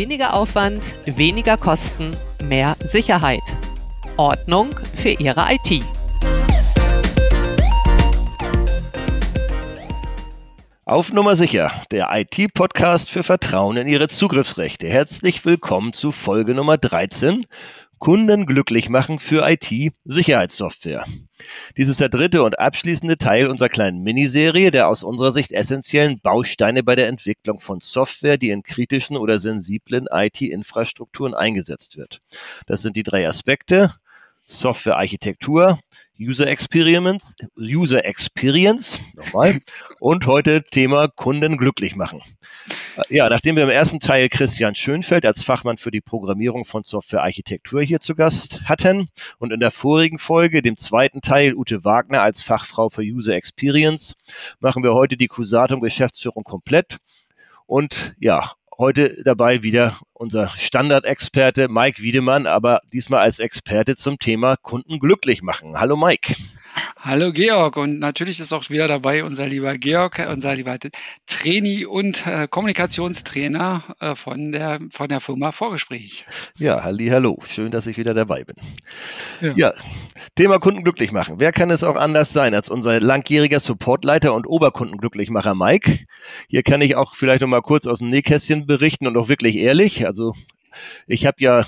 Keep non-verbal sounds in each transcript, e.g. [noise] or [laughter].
Weniger Aufwand, weniger Kosten, mehr Sicherheit. Ordnung für Ihre IT. Auf Nummer sicher, der IT-Podcast für Vertrauen in Ihre Zugriffsrechte. Herzlich willkommen zu Folge Nummer 13. Kunden glücklich machen für IT-Sicherheitssoftware. Dies ist der dritte und abschließende Teil unserer kleinen Miniserie der aus unserer Sicht essentiellen Bausteine bei der Entwicklung von Software, die in kritischen oder sensiblen IT-Infrastrukturen eingesetzt wird. Das sind die drei Aspekte Softwarearchitektur, User Experience, User Experience, nochmal, und heute Thema Kunden glücklich machen. Ja, nachdem wir im ersten Teil Christian Schönfeld als Fachmann für die Programmierung von Softwarearchitektur hier zu Gast hatten und in der vorigen Folge, dem zweiten Teil, Ute Wagner als Fachfrau für User Experience, machen wir heute die Cusatum Geschäftsführung komplett. Und ja, Heute dabei wieder unser Standardexperte Mike Wiedemann, aber diesmal als Experte zum Thema Kunden glücklich machen. Hallo Mike. Hallo Georg und natürlich ist auch wieder dabei unser lieber Georg, unser lieber Trainee und äh, Kommunikationstrainer äh, von, der, von der Firma Vorgespräch. Ja, halli, hallo, schön, dass ich wieder dabei bin. Ja. ja, Thema Kunden glücklich machen. Wer kann es auch anders sein als unser langjähriger Supportleiter und Oberkundenglücklichmacher Mike? Hier kann ich auch vielleicht noch mal kurz aus dem Nähkästchen berichten und auch wirklich ehrlich. Also ich habe ja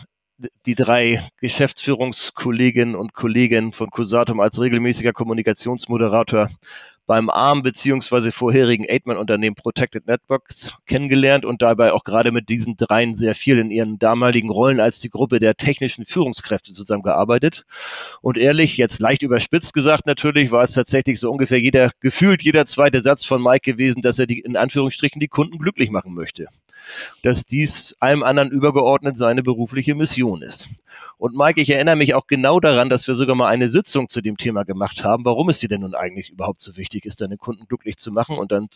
die drei Geschäftsführungskolleginnen und Kollegen von Cusatum als regelmäßiger Kommunikationsmoderator beim ARM beziehungsweise vorherigen Eightman-Unternehmen Protected Networks kennengelernt und dabei auch gerade mit diesen dreien sehr viel in ihren damaligen Rollen als die Gruppe der technischen Führungskräfte zusammengearbeitet. Und ehrlich, jetzt leicht überspitzt gesagt natürlich, war es tatsächlich so ungefähr jeder, gefühlt jeder zweite Satz von Mike gewesen, dass er die, in Anführungsstrichen die Kunden glücklich machen möchte dass dies allem anderen übergeordnet seine berufliche Mission ist. Und Mike, ich erinnere mich auch genau daran, dass wir sogar mal eine Sitzung zu dem Thema gemacht haben, warum es dir denn nun eigentlich überhaupt so wichtig ist, deine Kunden glücklich zu machen. Und dann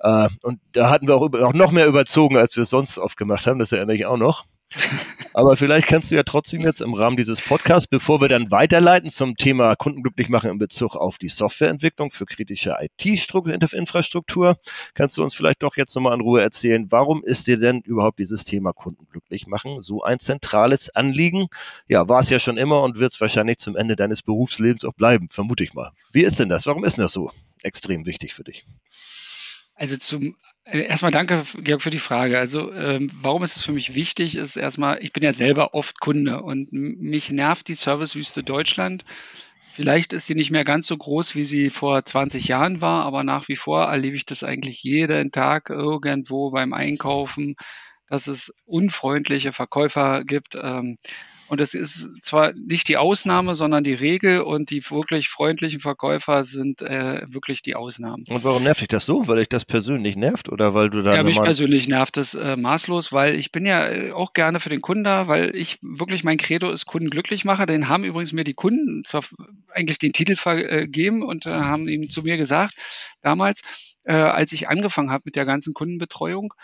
äh, und da hatten wir auch, auch noch mehr überzogen, als wir es sonst oft gemacht haben, das erinnere ich auch noch. Aber vielleicht kannst du ja trotzdem jetzt im Rahmen dieses Podcasts, bevor wir dann weiterleiten zum Thema Kundenglücklich machen in Bezug auf die Softwareentwicklung für kritische IT-Infrastruktur, kannst du uns vielleicht doch jetzt nochmal in Ruhe erzählen, warum ist dir denn überhaupt dieses Thema Kundenglücklich machen so ein zentrales Anliegen? Ja, war es ja schon immer und wird es wahrscheinlich zum Ende deines Berufslebens auch bleiben, vermute ich mal. Wie ist denn das? Warum ist denn das so extrem wichtig für dich? Also zum äh, erstmal danke, Georg, für die Frage. Also ähm, warum ist es für mich wichtig, ist erstmal, ich bin ja selber oft Kunde und mich nervt die Servicewüste Deutschland. Vielleicht ist sie nicht mehr ganz so groß, wie sie vor 20 Jahren war, aber nach wie vor erlebe ich das eigentlich jeden Tag irgendwo beim Einkaufen, dass es unfreundliche Verkäufer gibt. Ähm, und es ist zwar nicht die Ausnahme, sondern die Regel und die wirklich freundlichen Verkäufer sind äh, wirklich die Ausnahmen. Und warum nervt dich das so? Weil dich das persönlich nervt oder weil du da. Ja, mich persönlich nervt das äh, maßlos, weil ich bin ja äh, auch gerne für den Kunden da, weil ich wirklich mein Credo ist Kunden glücklich mache. Den haben übrigens mir die Kunden zwar eigentlich den Titel vergeben und äh, haben ihm zu mir gesagt, damals, äh, als ich angefangen habe mit der ganzen Kundenbetreuung,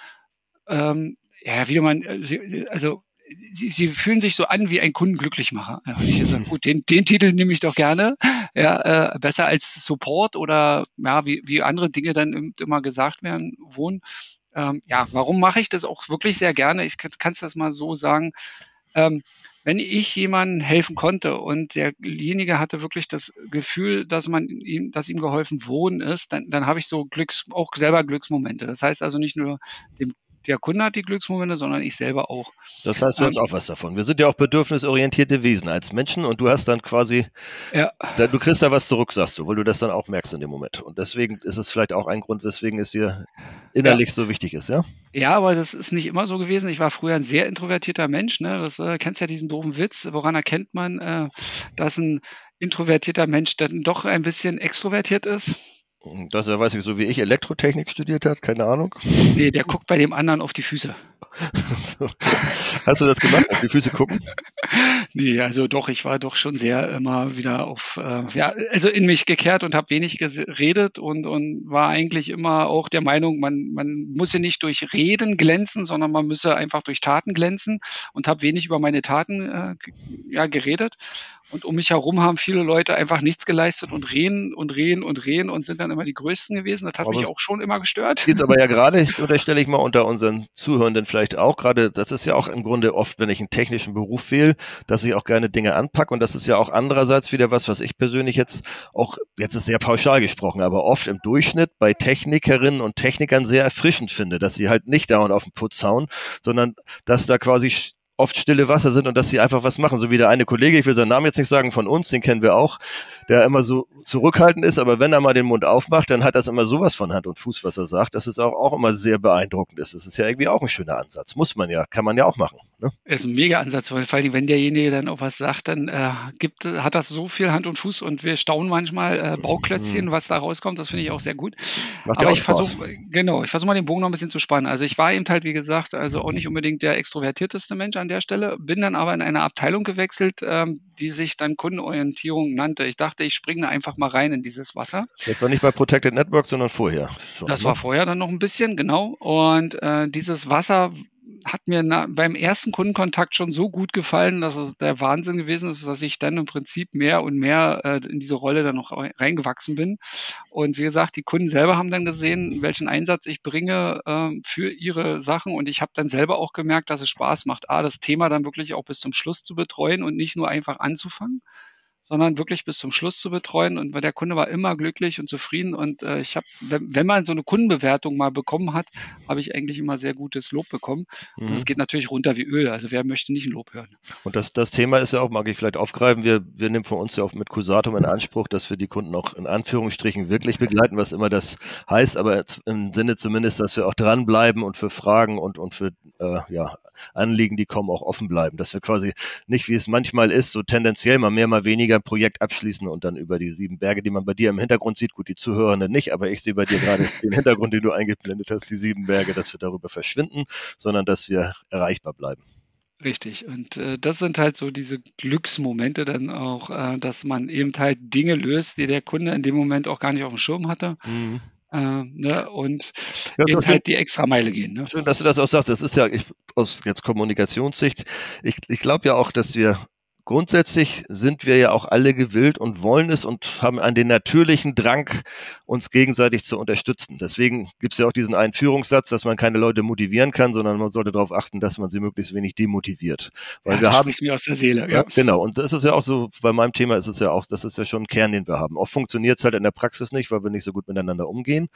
ähm, ja, wie man, äh, also Sie, sie, fühlen sich so an wie ein Kundenglücklichmacher. Ja, ich gesagt, gut, den, den Titel nehme ich doch gerne. Ja, äh, besser als Support oder ja, wie, wie andere Dinge dann immer gesagt werden, wohnen. Ähm, ja, warum mache ich das auch wirklich sehr gerne? Ich kann es das mal so sagen. Ähm, wenn ich jemandem helfen konnte und derjenige hatte wirklich das Gefühl, dass man ihm, dass ihm geholfen worden ist, dann, dann habe ich so Glücks, auch selber Glücksmomente. Das heißt also nicht nur dem der Kunde hat die Glücksmomente, sondern ich selber auch. Das heißt, du hast ähm, auch was davon. Wir sind ja auch bedürfnisorientierte Wesen als Menschen und du hast dann quasi, ja. du kriegst da was zurück, sagst du, weil du das dann auch merkst in dem Moment. Und deswegen ist es vielleicht auch ein Grund, weswegen es dir innerlich ja. so wichtig ist, ja? Ja, aber das ist nicht immer so gewesen. Ich war früher ein sehr introvertierter Mensch. Ne? Das äh, kennst ja diesen doofen Witz. Woran erkennt man, äh, dass ein introvertierter Mensch dann doch ein bisschen extrovertiert ist? Dass er, weiß ich, so wie ich Elektrotechnik studiert hat, keine Ahnung. Nee, der guckt bei dem anderen auf die Füße. [laughs] Hast du das gemacht, auf die Füße gucken? [laughs] Nee, also doch, ich war doch schon sehr immer wieder auf, äh, ja, also in mich gekehrt und habe wenig geredet und, und war eigentlich immer auch der Meinung, man, man muss ja nicht durch Reden glänzen, sondern man müsse einfach durch Taten glänzen und habe wenig über meine Taten äh, ja, geredet Und um mich herum haben viele Leute einfach nichts geleistet und reden und reden und reden und sind dann immer die Größten gewesen. Das hat aber mich auch schon immer gestört. Jetzt aber [laughs] ja gerade, oder stelle ich mal unter unseren Zuhörenden vielleicht auch gerade, das ist ja auch im Grunde oft, wenn ich einen technischen Beruf wähle, dass ich auch gerne Dinge anpacke und das ist ja auch andererseits wieder was, was ich persönlich jetzt auch, jetzt ist sehr pauschal gesprochen, aber oft im Durchschnitt bei Technikerinnen und Technikern sehr erfrischend finde, dass sie halt nicht dauernd auf den Putz hauen, sondern dass da quasi oft stille Wasser sind und dass sie einfach was machen. So wie der eine Kollege, ich will seinen Namen jetzt nicht sagen, von uns, den kennen wir auch, der immer so zurückhaltend ist, aber wenn er mal den Mund aufmacht, dann hat das immer sowas von Hand und Fuß, was er sagt, dass es auch, auch immer sehr beeindruckend ist. Das ist ja irgendwie auch ein schöner Ansatz. Muss man ja, kann man ja auch machen. Ne? Ist ein mega Ansatz, weil vor allem, wenn derjenige dann auch was sagt, dann äh, gibt, hat das so viel Hand und Fuß und wir staunen manchmal äh, Bauklötzchen, mhm. was da rauskommt. Das finde ich auch sehr gut. Macht Aber ich versuche, genau, ich versuche mal den Bogen noch ein bisschen zu spannen. Also ich war eben halt, wie gesagt, also auch nicht unbedingt der extrovertierteste Mensch an der Stelle, bin dann aber in eine Abteilung gewechselt, ähm, die sich dann Kundenorientierung nannte. Ich dachte, ich springe einfach mal rein in dieses Wasser. Das war nicht bei Protected Network, sondern vorher. Schon, das ne? war vorher dann noch ein bisschen, genau. Und äh, dieses Wasser hat mir na, beim ersten Kundenkontakt schon so gut gefallen, dass es der Wahnsinn gewesen ist, dass ich dann im Prinzip mehr und mehr äh, in diese Rolle dann noch reingewachsen bin. Und wie gesagt, die Kunden selber haben dann gesehen, welchen Einsatz ich bringe äh, für ihre Sachen. Und ich habe dann selber auch gemerkt, dass es Spaß macht, A, das Thema dann wirklich auch bis zum Schluss zu betreuen und nicht nur einfach anzufangen sondern wirklich bis zum Schluss zu betreuen. Und der Kunde war immer glücklich und zufrieden. Und äh, ich habe, wenn, wenn, man so eine Kundenbewertung mal bekommen hat, habe ich eigentlich immer sehr gutes Lob bekommen. Mhm. Und es geht natürlich runter wie Öl. Also wer möchte nicht ein Lob hören? Und das, das Thema ist ja auch, mag ich vielleicht aufgreifen, wir, wir nehmen von uns ja auch mit Cusatum in Anspruch, dass wir die Kunden auch in Anführungsstrichen wirklich begleiten, was immer das heißt, aber im Sinne zumindest, dass wir auch dranbleiben und für Fragen und, und für äh, ja, Anliegen, die kommen, auch offen bleiben. Dass wir quasi nicht, wie es manchmal ist, so tendenziell mal mehr, mal weniger ein Projekt abschließen und dann über die sieben Berge, die man bei dir im Hintergrund sieht, gut, die Zuhörenden nicht, aber ich sehe bei dir gerade den Hintergrund, den du eingeblendet hast, die sieben Berge, dass wir darüber verschwinden, sondern dass wir erreichbar bleiben. Richtig. Und äh, das sind halt so diese Glücksmomente dann auch, äh, dass man eben halt Dinge löst, die der Kunde in dem Moment auch gar nicht auf dem Schirm hatte. Mhm. Äh, ne, und ja, eben halt die extra Meile gehen. Ne? Schön, dass du das auch sagst. Das ist ja ich, aus jetzt Kommunikationssicht. Ich, ich glaube ja auch, dass wir grundsätzlich sind wir ja auch alle gewillt und wollen es und haben an den natürlichen Drang, uns gegenseitig zu unterstützen. Deswegen gibt es ja auch diesen einen Führungssatz, dass man keine Leute motivieren kann, sondern man sollte darauf achten, dass man sie möglichst wenig demotiviert. Weil ja, wir haben mir aus der Seele. Ja. ja. genau. Und das ist ja auch so. Bei meinem Thema ist es ja auch, das ist ja schon ein Kern, den wir haben. Oft funktioniert es halt in der Praxis nicht, weil wir nicht so gut miteinander umgehen.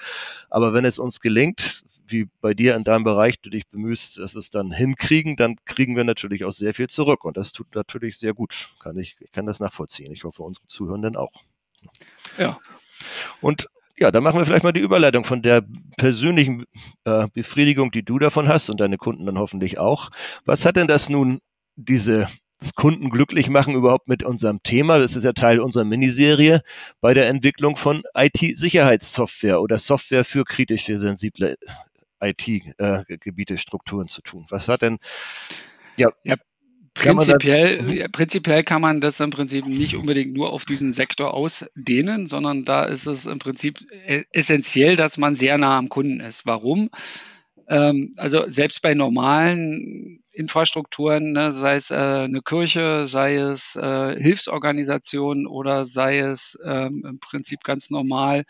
Aber wenn es uns gelingt, wie bei dir in deinem Bereich du dich bemühst, dass es dann hinkriegen, dann kriegen wir natürlich auch sehr viel zurück. Und das tut natürlich sehr gut. Kann ich, ich kann das nachvollziehen. Ich hoffe, unsere Zuhörenden auch. Ja. Und ja, dann machen wir vielleicht mal die Überleitung von der persönlichen äh, Befriedigung, die du davon hast und deine Kunden dann hoffentlich auch. Was hat denn das nun, diese das Kunden glücklich machen überhaupt mit unserem Thema. Das ist ja Teil unserer Miniserie bei der Entwicklung von IT-Sicherheitssoftware oder Software für kritische, sensible IT-Gebiete, Strukturen zu tun. Was hat denn, ja, ja Prinzipiell, kann mhm. prinzipiell kann man das im Prinzip nicht unbedingt nur auf diesen Sektor ausdehnen, sondern da ist es im Prinzip e-, essentiell, dass man sehr nah am Kunden ist. Warum? Ähm, also selbst bei normalen Infrastrukturen, ne, sei es äh, eine Kirche, sei es äh, Hilfsorganisationen oder sei es ähm, im Prinzip ganz normal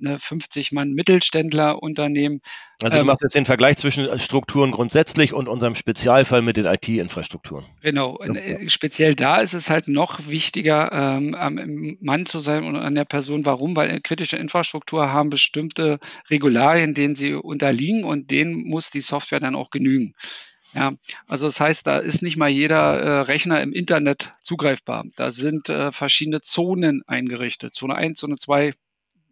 eine 50 Mann Mittelständlerunternehmen. Also du ähm, machst jetzt den Vergleich zwischen äh, Strukturen grundsätzlich und unserem Spezialfall mit den IT-Infrastrukturen. Genau, ja. Äh, speziell da ist es halt noch wichtiger, ähm, am Mann zu sein und an der Person. Warum? Weil kritische Infrastruktur haben bestimmte Regularien, denen sie unterliegen und denen muss die Software dann auch genügen. Ja, also das heißt, da ist nicht mal jeder äh, Rechner im Internet zugreifbar. Da sind äh, verschiedene Zonen eingerichtet. Zone 1, Zone 2,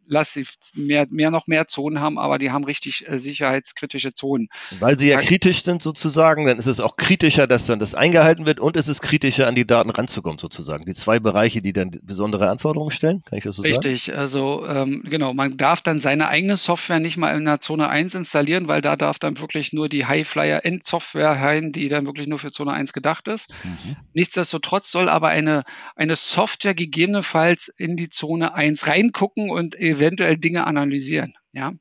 lass sie mehr, mehr noch mehr Zonen haben, aber die haben richtig äh, sicherheitskritische Zonen. Weil sie ja kritisch sind sozusagen, dann ist es auch kritischer, dass dann das eingehalten wird und es ist kritischer, an die Daten ranzukommen sozusagen. Die zwei Bereiche, die dann besondere Anforderungen stellen, kann ich das so richtig, sagen? Richtig, also ähm, genau, man darf dann seine eigene Software nicht mal in der Zone 1 installieren, weil da darf dann wirklich nur die Highflyer-End-Software rein, die dann wirklich nur für Zone 1 gedacht ist. Mhm. Nichtsdestotrotz soll aber eine, eine Software gegebenenfalls in die Zone 1 reingucken und eventuell Dinge analysieren. Ja.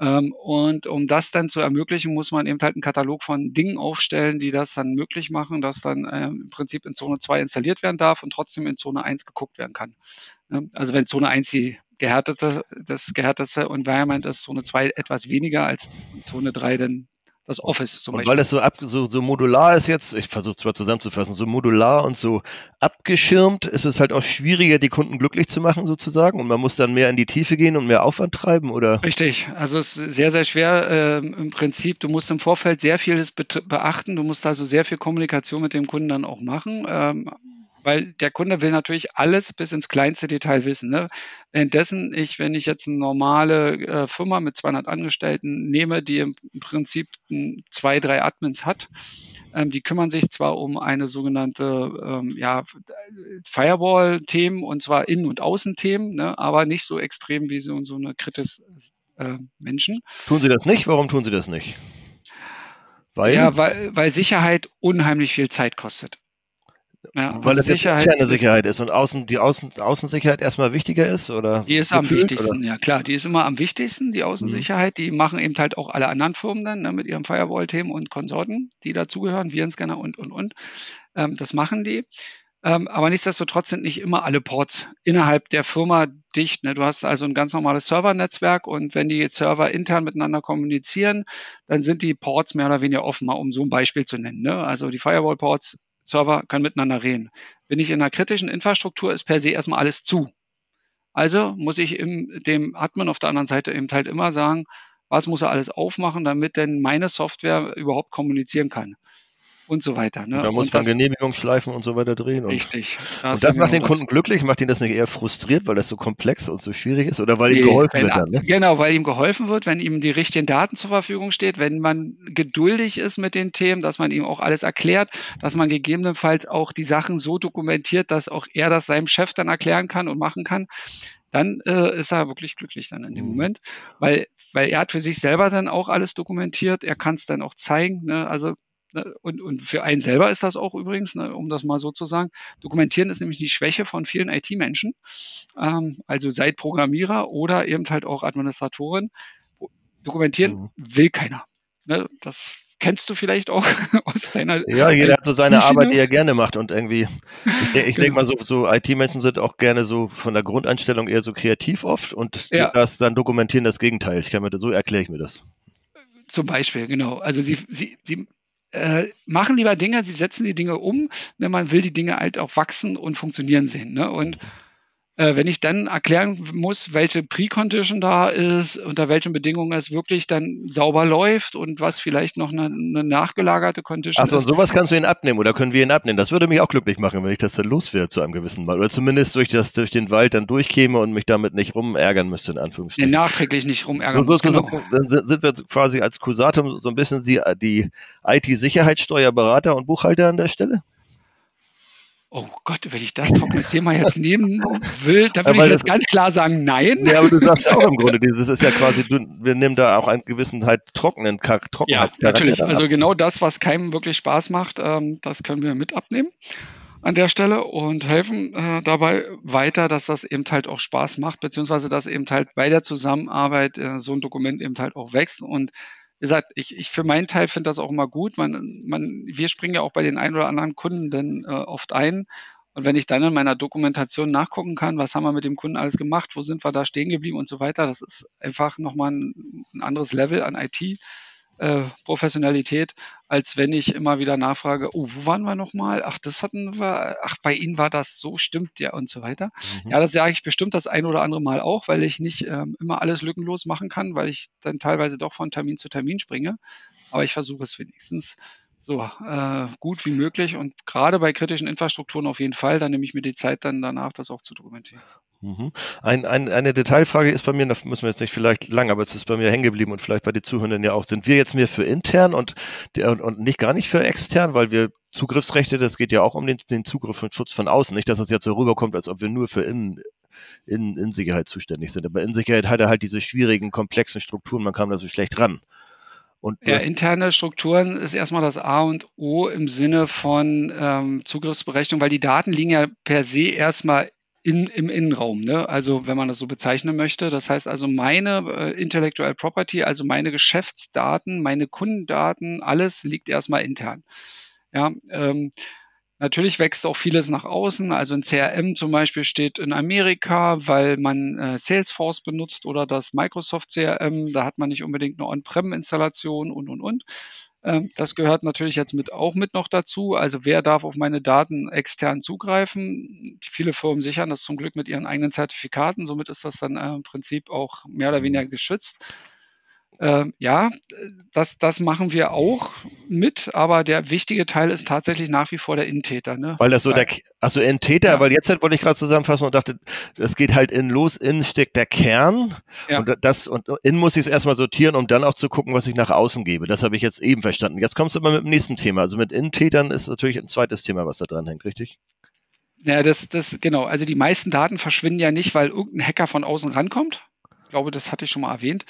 Ähm, und um das dann zu ermöglichen, muss man eben halt einen Katalog von Dingen aufstellen, die das dann möglich machen, dass dann ähm, im Prinzip in Zone 2 installiert werden darf und trotzdem in Zone 1 geguckt werden kann. Also wenn Zone 1 die gehärtete, das gehärtete Environment ist, Zone 2 etwas weniger als Zone 3 dann das Office zum und Beispiel. Weil es so, ab, so, so modular ist jetzt, ich versuche zwar zusammenzufassen, so modular und so abgeschirmt, ist es halt auch schwieriger, die Kunden glücklich zu machen sozusagen und man muss dann mehr in die Tiefe gehen und mehr Aufwand treiben, oder? Richtig, also es ist sehr, sehr schwer äh, im Prinzip. Du musst im Vorfeld sehr vieles beachten, du musst also sehr viel Kommunikation mit dem Kunden dann auch machen. Ähm, weil der Kunde will natürlich alles bis ins kleinste Detail wissen. Ne? Währenddessen ich, wenn ich jetzt eine normale äh, Firma mit 200 Angestellten nehme, die im Prinzip zwei, drei Admins hat, ähm, die kümmern sich zwar um eine sogenannte ähm, ja, Firewall-Themen und zwar Innen- und Außenthemen, ne? aber nicht so extrem wie so, so eine kritis äh, Menschen. Tun sie das nicht? Warum tun sie das nicht? Weil? Ja, weil, weil Sicherheit unheimlich viel Zeit kostet. Ja, Weil es Sicherheit interne Sicherheit ist und Außen, die Außen, Außensicherheit erstmal wichtiger ist? Oder die ist am wichtigsten, oder? ja klar. Die ist immer am wichtigsten, die Außensicherheit. Mhm. Die machen eben halt auch alle anderen Firmen dann ne, mit ihren Firewall-Themen und Konsorten, die dazugehören, Virenscanner und, und, und. Ähm, das machen die. Ähm, aber nichtsdestotrotz sind nicht immer alle Ports innerhalb der Firma dicht. Ne? Du hast also ein ganz normales Servernetzwerk und wenn die Server intern miteinander kommunizieren, dann sind die Ports mehr oder weniger offen, mal um so ein Beispiel zu nennen. Ne? Also die Firewall-Ports Server können miteinander reden. Bin ich in einer kritischen Infrastruktur, ist per se erstmal alles zu. Also muss ich im, dem Admin auf der anderen Seite eben halt immer sagen, was muss er alles aufmachen, damit denn meine Software überhaupt kommunizieren kann und so weiter. Ne? Da muss und man Genehmigungsschleifen und so weiter drehen. Und, richtig. Das und das macht den Kunden glücklich, macht ihn das nicht eher frustriert, weil das so komplex und so schwierig ist oder weil nee, ihm geholfen wenn, wird dann? Ne? Genau, weil ihm geholfen wird, wenn ihm die richtigen Daten zur Verfügung steht, wenn man geduldig ist mit den Themen, dass man ihm auch alles erklärt, dass man gegebenenfalls auch die Sachen so dokumentiert, dass auch er das seinem Chef dann erklären kann und machen kann dann äh, ist er wirklich glücklich dann in dem mhm. Moment, weil, weil er hat für sich selber dann auch alles dokumentiert, er kann es dann auch zeigen. Ne? Also Ne, und, und für einen selber ist das auch übrigens, ne, um das mal so zu sagen, dokumentieren ist nämlich die Schwäche von vielen IT-Menschen, ähm, also seit Programmierer oder eben halt auch Administratoren. Dokumentieren mhm. will keiner. Ne, das kennst du vielleicht auch [laughs] aus deiner. Ja, jeder hat so seine Maschine. Arbeit, die er gerne macht und irgendwie, ich, [laughs] ich genau. denke mal, so, so IT-Menschen sind auch gerne so von der Grundeinstellung eher so kreativ oft und ja. das dann dokumentieren das Gegenteil. Ich kann mir das, so erkläre ich mir das. Zum Beispiel, genau. Also sie, sie, sie äh, machen lieber Dinge, sie setzen die Dinge um, denn man will die Dinge halt auch wachsen und funktionieren sehen. Ne? Und äh, wenn ich dann erklären muss, welche Pre-Condition da ist, unter welchen Bedingungen es wirklich dann sauber läuft und was vielleicht noch eine, eine nachgelagerte Condition Achso, und sowas kannst du ihn abnehmen oder können wir ihn abnehmen. Das würde mich auch glücklich machen, wenn ich das dann loswerde zu einem gewissen Mal. Oder zumindest durch, das, durch den Wald dann durchkäme und mich damit nicht rumärgern müsste, in Anführungsstrichen. Nee, nachträglich nicht rumärgern so, muss, genau. Dann sind wir quasi als Cusatum so ein bisschen die, die IT-Sicherheitssteuerberater und Buchhalter an der Stelle? Oh Gott, wenn ich das trockene Thema jetzt nehmen will, dann würde ich jetzt ganz klar sagen, nein. Ja, aber du sagst ja auch im Grunde, [laughs] dieses ist ja quasi, wir nehmen da auch einen gewissen halt trockenen Trockenheit. Ja, natürlich. Also genau das, was keinem wirklich Spaß macht, ähm, das können wir mit abnehmen an der Stelle und helfen äh, dabei weiter, dass das eben halt auch Spaß macht, beziehungsweise dass eben halt bei der Zusammenarbeit äh, so ein Dokument eben halt auch wächst und gesagt, ich, ich für meinen Teil finde das auch immer gut. Man, man, wir springen ja auch bei den ein oder anderen Kunden dann äh, oft ein. Und wenn ich dann in meiner Dokumentation nachgucken kann, was haben wir mit dem Kunden alles gemacht, wo sind wir da stehen geblieben und so weiter, das ist einfach nochmal ein, ein anderes Level an IT. Äh, Professionalität, als wenn ich immer wieder nachfrage, oh, wo waren wir nochmal? Ach, das hatten wir, ach, bei Ihnen war das so, stimmt ja und so weiter. Mhm. Ja, das sage ich bestimmt das ein oder andere Mal auch, weil ich nicht ähm, immer alles lückenlos machen kann, weil ich dann teilweise doch von Termin zu Termin springe. Aber ich versuche es wenigstens so äh, gut wie möglich und gerade bei kritischen Infrastrukturen auf jeden Fall, dann nehme ich mir die Zeit dann danach, das auch zu dokumentieren. Mhm. Ein, ein, eine Detailfrage ist bei mir, da müssen wir jetzt nicht vielleicht lang, aber es ist bei mir hängen geblieben und vielleicht bei den Zuhörern ja auch. Sind wir jetzt mehr für intern und, und, und nicht gar nicht für extern, weil wir Zugriffsrechte, das geht ja auch um den, den Zugriff und Schutz von außen. Nicht, dass es jetzt so rüberkommt, als ob wir nur für innen, in, in Sicherheit zuständig sind. Aber in Sicherheit hat er halt diese schwierigen, komplexen Strukturen, man kam da so schlecht ran. Und ja, interne Strukturen ist erstmal das A und O im Sinne von ähm, Zugriffsberechnung, weil die Daten liegen ja per se erstmal in, im Innenraum, ne? also wenn man das so bezeichnen möchte. Das heißt also meine äh, Intellectual Property, also meine Geschäftsdaten, meine Kundendaten, alles liegt erstmal intern. Ja, ähm, Natürlich wächst auch vieles nach außen. Also ein CRM zum Beispiel steht in Amerika, weil man äh, Salesforce benutzt oder das Microsoft CRM. Da hat man nicht unbedingt eine On-Prem-Installation und, und, und. Ähm, das gehört natürlich jetzt mit auch mit noch dazu. Also wer darf auf meine Daten extern zugreifen? Viele Firmen sichern das zum Glück mit ihren eigenen Zertifikaten. Somit ist das dann äh, im Prinzip auch mehr oder weniger geschützt. Ähm, ja, das, das machen wir auch mit, aber der wichtige Teil ist tatsächlich nach wie vor der Innentäter. Ne? Weil das so der, also Innentäter, ja. weil jetzt halt wollte ich gerade zusammenfassen und dachte, es geht halt innen los, innen steckt der Kern ja. und das und innen muss ich es erstmal sortieren, um dann auch zu gucken, was ich nach außen gebe. Das habe ich jetzt eben verstanden. Jetzt kommst du aber mit dem nächsten Thema. Also mit Innentätern ist natürlich ein zweites Thema, was da dran hängt, richtig? Ja, das, das, genau. Also die meisten Daten verschwinden ja nicht, weil irgendein Hacker von außen rankommt. Ich glaube, das hatte ich schon mal erwähnt,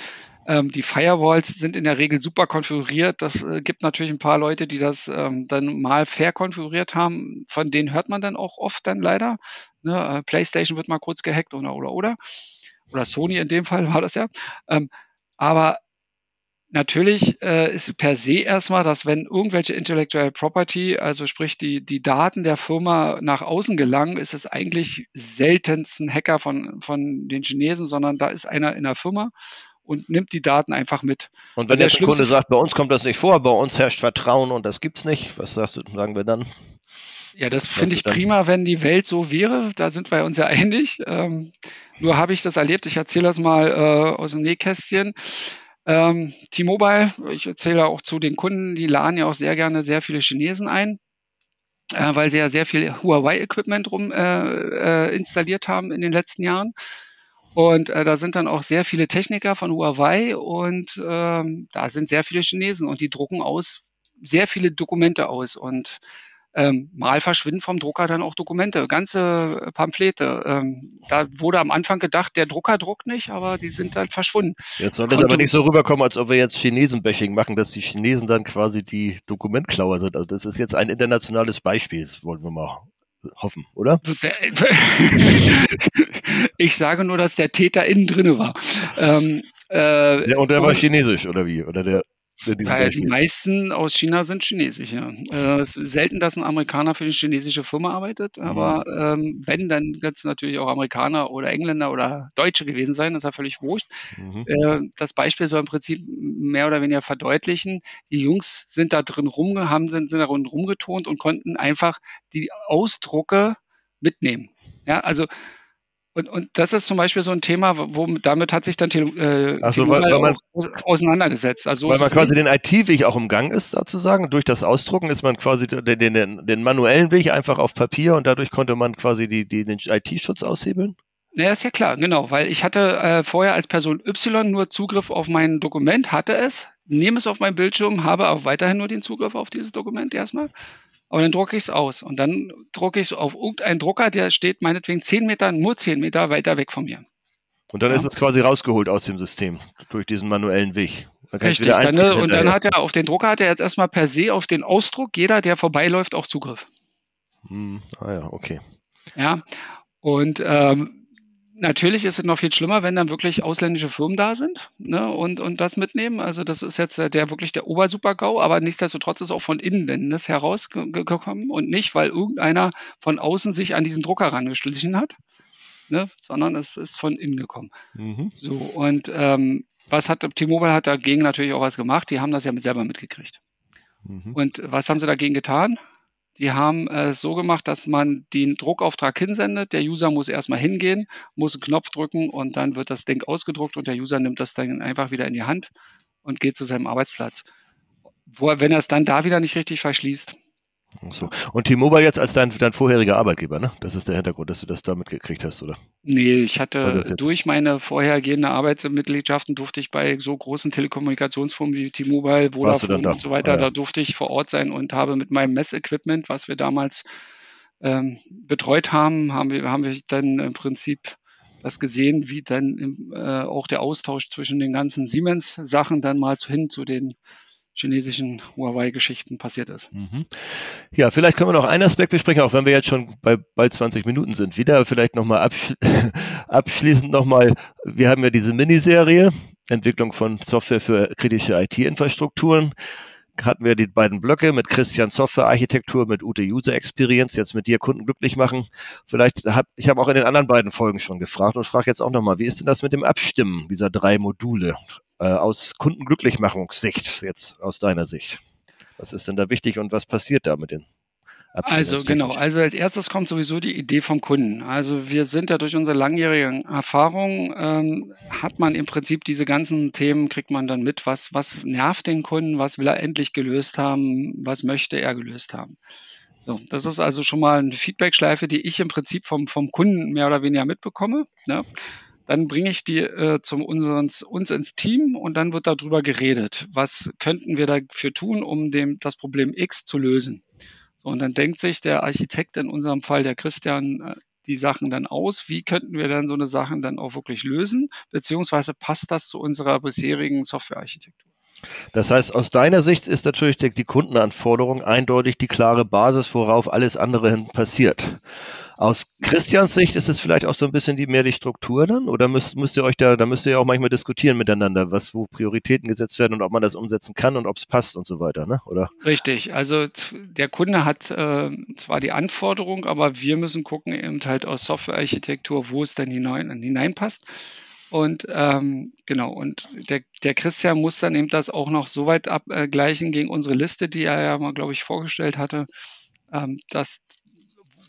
ähm, die Firewalls sind in der Regel super konfiguriert. Das äh, gibt natürlich ein paar Leute, die das ähm, dann mal fair konfiguriert haben. Von denen hört man dann auch oft dann leider. Ne? Äh, PlayStation wird mal kurz gehackt oder oder oder. Oder Sony in dem Fall war das ja. Ähm, aber natürlich äh, ist per se erstmal, dass wenn irgendwelche Intellectual Property, also sprich die, die Daten der Firma nach außen gelangen, ist es eigentlich seltenst ein Hacker von, von den Chinesen, sondern da ist einer in der Firma und nimmt die Daten einfach mit. Und wenn also der, der Kunde sagt, bei uns kommt das nicht vor, bei uns herrscht Vertrauen und das gibt's nicht, was sagst du, sagen wir dann? Ja, das finde ich prima, wenn die Welt so wäre. Da sind wir uns ja einig. Ähm, nur habe ich das erlebt. Ich erzähle das mal äh, aus dem Nähkästchen. Ähm, T-Mobile, ich erzähle auch zu den Kunden, die laden ja auch sehr gerne sehr viele Chinesen ein, äh, weil sie ja sehr viel Huawei-Equipment rum äh, äh installiert haben in den letzten Jahren. Und äh, da sind dann auch sehr viele Techniker von Huawei und ähm, da sind sehr viele Chinesen und die drucken aus sehr viele Dokumente aus und ähm, mal verschwinden vom Drucker dann auch Dokumente, ganze Pamphlete. Ähm, da wurde am Anfang gedacht, der Drucker druckt nicht, aber die sind dann verschwunden. Jetzt soll das aber nicht so rüberkommen, als ob wir jetzt Chinesen-Bashing machen, dass die Chinesen dann quasi die Dokumentklauer sind. Also das ist jetzt ein internationales Beispiel, das wollen wir mal hoffen, oder? [laughs] ich sage nur, dass der Täter innen drinne war. Ähm, äh, ja, und der war chinesisch, oder wie? Oder der ja, die meisten aus China sind chinesisch, ja. Äh, es ist selten, dass ein Amerikaner für eine chinesische Firma arbeitet, aber mhm. ähm, wenn, dann wird es natürlich auch Amerikaner oder Engländer oder Deutsche gewesen sein, das ist ja völlig wurscht. Mhm. Äh, das Beispiel soll im Prinzip mehr oder weniger verdeutlichen, die Jungs sind da drin rum, haben, sind, sind da drin rumgetont und konnten einfach die Ausdrucke mitnehmen. Ja, also und, und das ist zum Beispiel so ein Thema, wo damit hat sich dann Tele, äh, so, weil, weil man, auseinandergesetzt. Also weil man quasi den IT-Weg auch umgangen ist, sozusagen. Durch das Ausdrucken ist man quasi den, den, den manuellen Weg einfach auf Papier und dadurch konnte man quasi die, die, den IT-Schutz aushebeln? Ja, ist ja klar, genau, weil ich hatte äh, vorher als Person Y nur Zugriff auf mein Dokument, hatte es, nehme es auf meinen Bildschirm, habe auch weiterhin nur den Zugriff auf dieses Dokument erstmal aber dann drucke ich es aus. Und dann drucke ich es auf irgendeinen Drucker, der steht meinetwegen zehn Meter, nur zehn Meter weiter weg von mir. Und dann ja. ist es quasi rausgeholt aus dem System durch diesen manuellen Weg. Dann Richtig. Dann, und dann hat er auf den Drucker hat er jetzt erstmal per se auf den Ausdruck jeder, der vorbeiläuft, auch Zugriff. Hm, ah ja, okay. Ja. Und ähm, Natürlich ist es noch viel schlimmer, wenn dann wirklich ausländische Firmen da sind ne, und, und das mitnehmen. Also das ist jetzt der wirklich der Obersuper-GAU, aber nichtsdestotrotz ist auch von innen das herausgekommen und nicht, weil irgendeiner von außen sich an diesen Drucker rangeschlichen hat, ne, sondern es ist von innen gekommen. Mhm. So, und ähm, was hat T-Mobile hat dagegen natürlich auch was gemacht, die haben das ja selber mitgekriegt. Mhm. Und was haben sie dagegen getan? Die haben es so gemacht, dass man den Druckauftrag hinsendet. Der User muss erstmal hingehen, muss einen Knopf drücken und dann wird das Ding ausgedruckt und der User nimmt das dann einfach wieder in die Hand und geht zu seinem Arbeitsplatz. Wo, wenn er es dann da wieder nicht richtig verschließt, so. Und T-Mobile jetzt als dein, dein vorheriger Arbeitgeber, ne? Das ist der Hintergrund, dass du das da mitgekriegt hast, oder? Nee, ich hatte durch meine vorhergehende Arbeitsmitgliedschaften durfte ich bei so großen Telekommunikationsfirmen wie T-Mobile, Vodafone und so weiter, ah, ja. da durfte ich vor Ort sein und habe mit meinem Messequipment, was wir damals ähm, betreut haben, haben wir, haben wir dann im Prinzip das gesehen, wie dann äh, auch der Austausch zwischen den ganzen Siemens-Sachen dann mal hin zu den chinesischen Huawei-Geschichten passiert ist. Mhm. Ja, vielleicht können wir noch einen Aspekt besprechen, auch wenn wir jetzt schon bei bald 20 Minuten sind. Wieder vielleicht nochmal absch [laughs] abschließend nochmal, wir haben ja diese Miniserie, Entwicklung von Software für kritische IT-Infrastrukturen hatten wir die beiden Blöcke mit Christian Software Architektur, mit Ute User Experience, jetzt mit dir Kunden glücklich machen. Vielleicht hab, ich habe auch in den anderen beiden Folgen schon gefragt und frage jetzt auch nochmal, wie ist denn das mit dem Abstimmen dieser drei Module aus Kundenglücklichmachungssicht, jetzt aus deiner Sicht? Was ist denn da wichtig und was passiert da mit den also genau, also als erstes kommt sowieso die Idee vom Kunden. Also wir sind ja durch unsere langjährige Erfahrung, ähm, hat man im Prinzip diese ganzen Themen, kriegt man dann mit, was, was nervt den Kunden, was will er endlich gelöst haben, was möchte er gelöst haben. So, das ist also schon mal eine Feedback-Schleife, die ich im Prinzip vom, vom Kunden mehr oder weniger mitbekomme. Ja. Dann bringe ich die äh, zum unseren, uns ins Team und dann wird darüber geredet. Was könnten wir dafür tun, um dem, das Problem X zu lösen? So, und dann denkt sich der Architekt, in unserem Fall der Christian, äh, die Sachen dann aus. Wie könnten wir dann so eine Sachen dann auch wirklich lösen? Beziehungsweise passt das zu unserer bisherigen Softwarearchitektur? Das heißt, aus deiner Sicht ist natürlich die Kundenanforderung eindeutig die klare Basis, worauf alles andere hin passiert. Aus Christians Sicht ist es vielleicht auch so ein bisschen die mehr die Struktur dann? Oder müsst, müsst ihr euch da, da müsst ihr ja auch manchmal diskutieren miteinander, was, wo Prioritäten gesetzt werden und ob man das umsetzen kann und ob es passt und so weiter, ne? Oder? Richtig. Also der Kunde hat äh, zwar die Anforderung, aber wir müssen gucken eben halt aus Softwarearchitektur, wo es denn hinein, hineinpasst. Und ähm, genau, und der, der Christian muss dann eben das auch noch so weit abgleichen gegen unsere Liste, die er ja mal, glaube ich, vorgestellt hatte, ähm, dass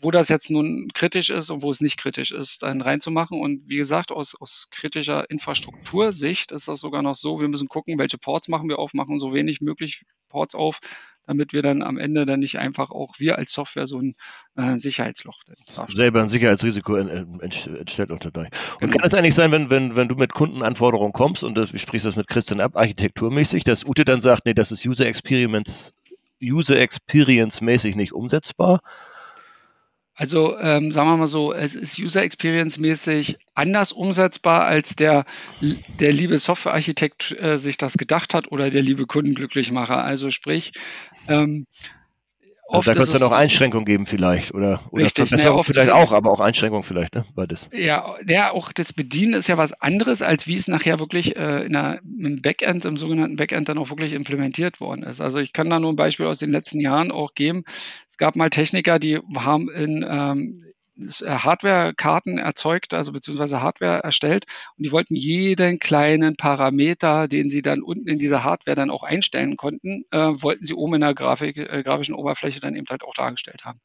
wo das jetzt nun kritisch ist und wo es nicht kritisch ist, dann reinzumachen. Und wie gesagt, aus, aus kritischer Infrastruktursicht ist das sogar noch so, wir müssen gucken, welche Ports machen wir auf, machen so wenig möglich Ports auf, damit wir dann am Ende dann nicht einfach auch wir als Software so ein äh, Sicherheitsloch selber ein Sicherheitsrisiko entstellt unter dadurch. Und genau. kann es eigentlich sein, wenn, wenn, wenn du mit Kundenanforderungen kommst und du sprichst das mit Christian ab, architekturmäßig, dass Ute dann sagt, nee, das ist User Experience, User Experience mäßig nicht umsetzbar? Also ähm, sagen wir mal so, es ist User Experience mäßig anders umsetzbar, als der, der liebe Softwarearchitekt äh, sich das gedacht hat oder der liebe Kundenglücklichmacher. Also sprich, ähm, also da könnte es dann auch Einschränkungen geben vielleicht oder, oder richtig, Verbesserungen ja, vielleicht auch, aber auch Einschränkungen vielleicht, ne? Beides. Ja, ja, auch das Bedienen ist ja was anderes, als wie es nachher wirklich äh, in einer, im Backend, im sogenannten Backend dann auch wirklich implementiert worden ist. Also ich kann da nur ein Beispiel aus den letzten Jahren auch geben. Es gab mal Techniker, die haben in ähm, äh, Hardware-Karten erzeugt, also beziehungsweise Hardware erstellt und die wollten jeden kleinen Parameter, den sie dann unten in dieser Hardware dann auch einstellen konnten, äh, wollten sie oben in der Grafik, äh, grafischen Oberfläche dann eben halt auch dargestellt haben.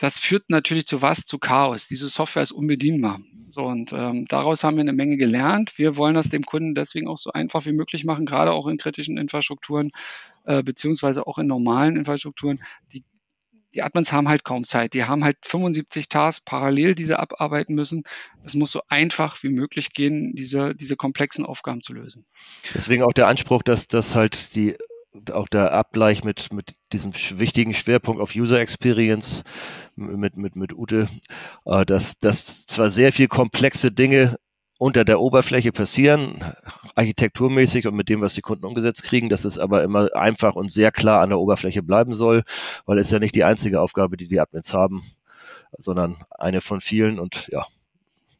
Das führt natürlich zu was? Zu Chaos. Diese Software ist unbedienbar. So, und ähm, daraus haben wir eine Menge gelernt. Wir wollen das dem Kunden deswegen auch so einfach wie möglich machen, gerade auch in kritischen Infrastrukturen, äh, beziehungsweise auch in normalen Infrastrukturen. Die die Admins haben halt kaum Zeit. Die haben halt 75 Tasks parallel, die sie abarbeiten müssen. Es muss so einfach wie möglich gehen, diese, diese komplexen Aufgaben zu lösen. Deswegen auch der Anspruch, dass das halt die auch der Abgleich mit, mit diesem wichtigen Schwerpunkt auf User Experience mit, mit, mit Ute, äh, dass, dass zwar sehr viel komplexe Dinge unter der Oberfläche passieren, architekturmäßig und mit dem, was die Kunden umgesetzt kriegen, dass es aber immer einfach und sehr klar an der Oberfläche bleiben soll, weil es ja nicht die einzige Aufgabe, die die Admins haben, sondern eine von vielen und ja,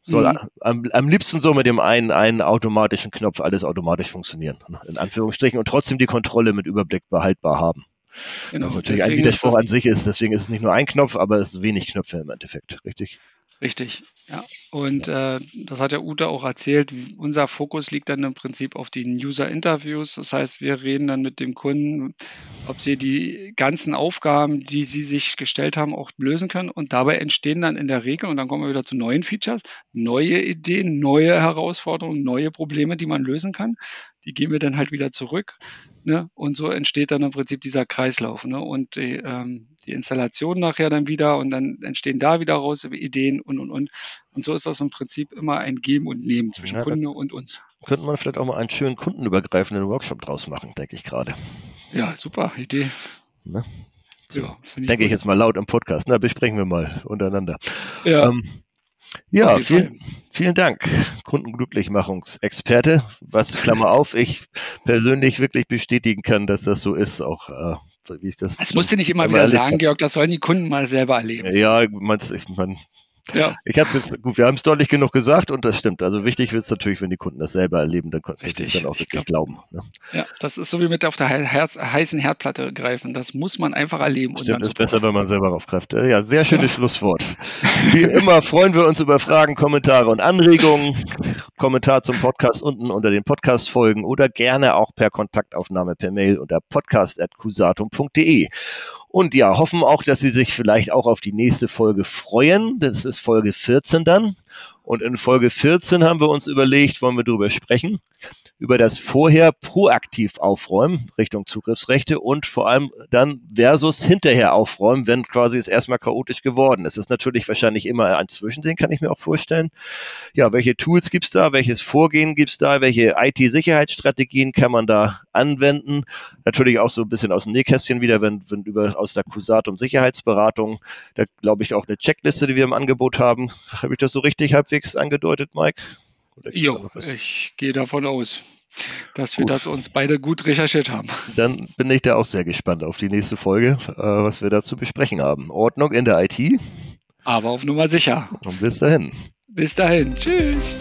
soll mhm. am, am liebsten so mit dem einen, einen automatischen Knopf alles automatisch funktionieren, in Anführungsstrichen, und trotzdem die Kontrolle mit Überblick behaltbar haben. Genau, was natürlich ein Widerspruch an sich ist, deswegen ist es nicht nur ein Knopf, aber es ist wenig Knöpfe im Endeffekt, richtig? Richtig, ja. Und äh, das hat der Ute auch erzählt. Unser Fokus liegt dann im Prinzip auf den User-Interviews. Das heißt, wir reden dann mit dem Kunden, ob sie die ganzen Aufgaben, die sie sich gestellt haben, auch lösen können. Und dabei entstehen dann in der Regel, und dann kommen wir wieder zu neuen Features, neue Ideen, neue Herausforderungen, neue Probleme, die man lösen kann. Die gehen wir dann halt wieder zurück. Ne? Und so entsteht dann im Prinzip dieser Kreislauf. Ne? Und die, ähm, die Installation nachher dann wieder und dann entstehen da wieder raus Ideen und und und. Und so ist das im Prinzip immer ein Geben und Nehmen zwischen ja, Kunde und uns. Könnte man vielleicht auch mal einen schönen kundenübergreifenden Workshop draus machen, denke ich gerade. Ja, super Idee. Ne? So, ja, denke ich, ich jetzt mal laut im Podcast. Na, besprechen wir mal untereinander. Ja. Ähm, Ja, vielen, vielen Dank, Kundenglücklichmachungsexperte, was, Klammer auf, [laughs] ich persönlich wirklich bestätigen kann, dass das so ist, auch äh, wie ich das. Das musst du nicht immer wieder sagen, Georg, das sollen die Kunden mal selber erleben. Ja, man, ich, man ja. Ich habe jetzt, gut, wir haben es deutlich genug gesagt und das stimmt. Also wichtig wird es natürlich, wenn die Kunden das selber erleben, dann können sie dann auch wirklich glaub, glauben. Ne? Ja, das ist so wie mit auf der Herz, heißen Herdplatte greifen. Das muss man einfach erleben. Und stimmt, ist besser, wenn man selber drauf greift. Ja, sehr schönes ja. Schlusswort. Wie immer freuen wir uns über Fragen, Kommentare und Anregungen. Kommentar zum Podcast unten unter den Podcast-Folgen oder gerne auch per Kontaktaufnahme per Mail unter podcast.cusatum.de. Und ja, hoffen auch, dass Sie sich vielleicht auch auf die nächste Folge freuen. Das ist Folge 14 dann. Und in Folge 14 haben wir uns überlegt, wollen wir darüber sprechen, über das vorher proaktiv aufräumen Richtung Zugriffsrechte und vor allem dann versus hinterher aufräumen, wenn quasi es erstmal chaotisch geworden ist. Es ist natürlich wahrscheinlich immer ein Zwischending, kann ich mir auch vorstellen. Ja, welche Tools gibt's da? Welches Vorgehen gibt's da? Welche IT-Sicherheitsstrategien kann man da anwenden? Natürlich auch so ein bisschen aus dem Nähkästchen wieder, wenn, wenn über aus der Cusatum Sicherheitsberatung, da glaube ich auch eine Checkliste, die wir im Angebot haben. Habe ich das so richtig halbwegs angedeutet, Mike? Jo, ich gehe davon aus, dass wir gut. das uns beide gut recherchiert haben. Dann bin ich da auch sehr gespannt auf die nächste Folge, äh, was wir da zu besprechen haben. Ordnung in der IT. Aber auf Nummer sicher. Und bis dahin. Bis dahin. Tschüss.